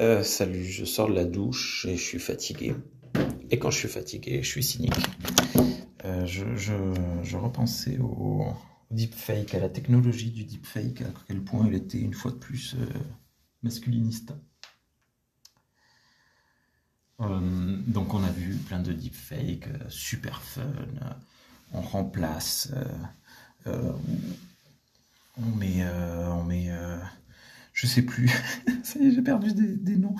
Euh, salut, je sors de la douche et je suis fatigué. Et quand je suis fatigué, je suis cynique. Euh, je, repensais au, deepfake, à la technologie du deepfake, à quel point il était une fois de plus euh, masculiniste. Euh, donc on a vu plein de deepfakes, super fun. on remplace, on met, on met je sais plus, j'ai perdu des, noms.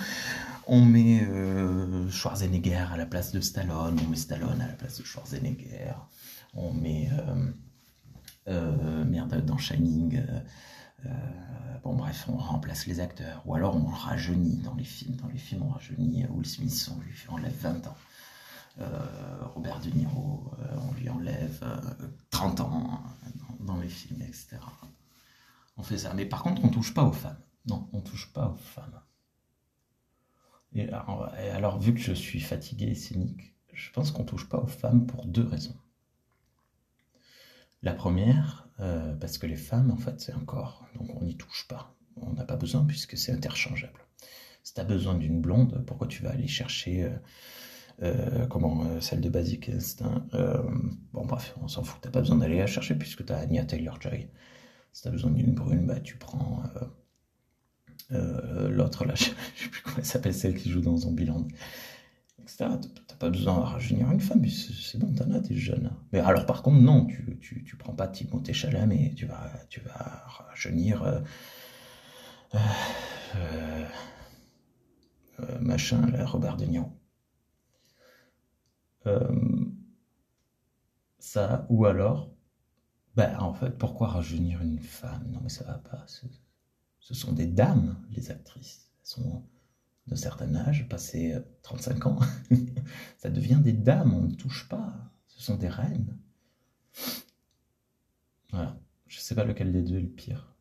On met euh, Schwarzenegger à la place de Stallone, on met Stallone à la place de Schwarzenegger, on met euh, euh, merde dans Shining. bon bref, on remplace les acteurs, ou alors on rajeunit dans les films. Dans les films, on rajeunit Will Smith, on lui enlève 20 ans. Robert De Niro, on lui enlève 30 ans dans, dans les films, etc. On fait ça. Mais par contre, on touche pas aux femmes. Non, on touche pas aux femmes. Et alors, vu que je suis fatigué et cynique, je pense qu'on touche pas aux femmes pour deux raisons. La première, euh, parce que les femmes, en fait, c'est un corps, donc on n'y touche pas. On n'a pas besoin puisque c'est interchangeable. Si tu as besoin d'une blonde, pourquoi tu vas aller chercher euh, euh, comment celle de Basic Instinct Bon, bref, on s'en fout. T'as pas besoin d'aller la chercher puisque tu as Anya Taylor-Joy. Si tu as besoin d'une brune, bah, tu prends euh, l'autre, là, je sais plus comment elle s'appelle, celle qui joue dans Zombieland, etc. T'as pas besoin de rajeunir une femme, c'est bon, t'en as, t'es jeune. Mais alors, par contre, non, tu, tu, tu prends pas Timothée Chalamet, tu vas, tu vas rajeunir. Euh, euh, machin, là, Robert De Niro. ça, ou alors, ben, en fait, pourquoi rajeunir une femme? Non, mais ça va pas. Ce sont des dames, les actrices. Elles sont d'un certain âge, passé 35 ans. Ça devient des dames, on ne touche pas. Ce sont des reines. Voilà. Je ne sais pas lequel des deux est le pire.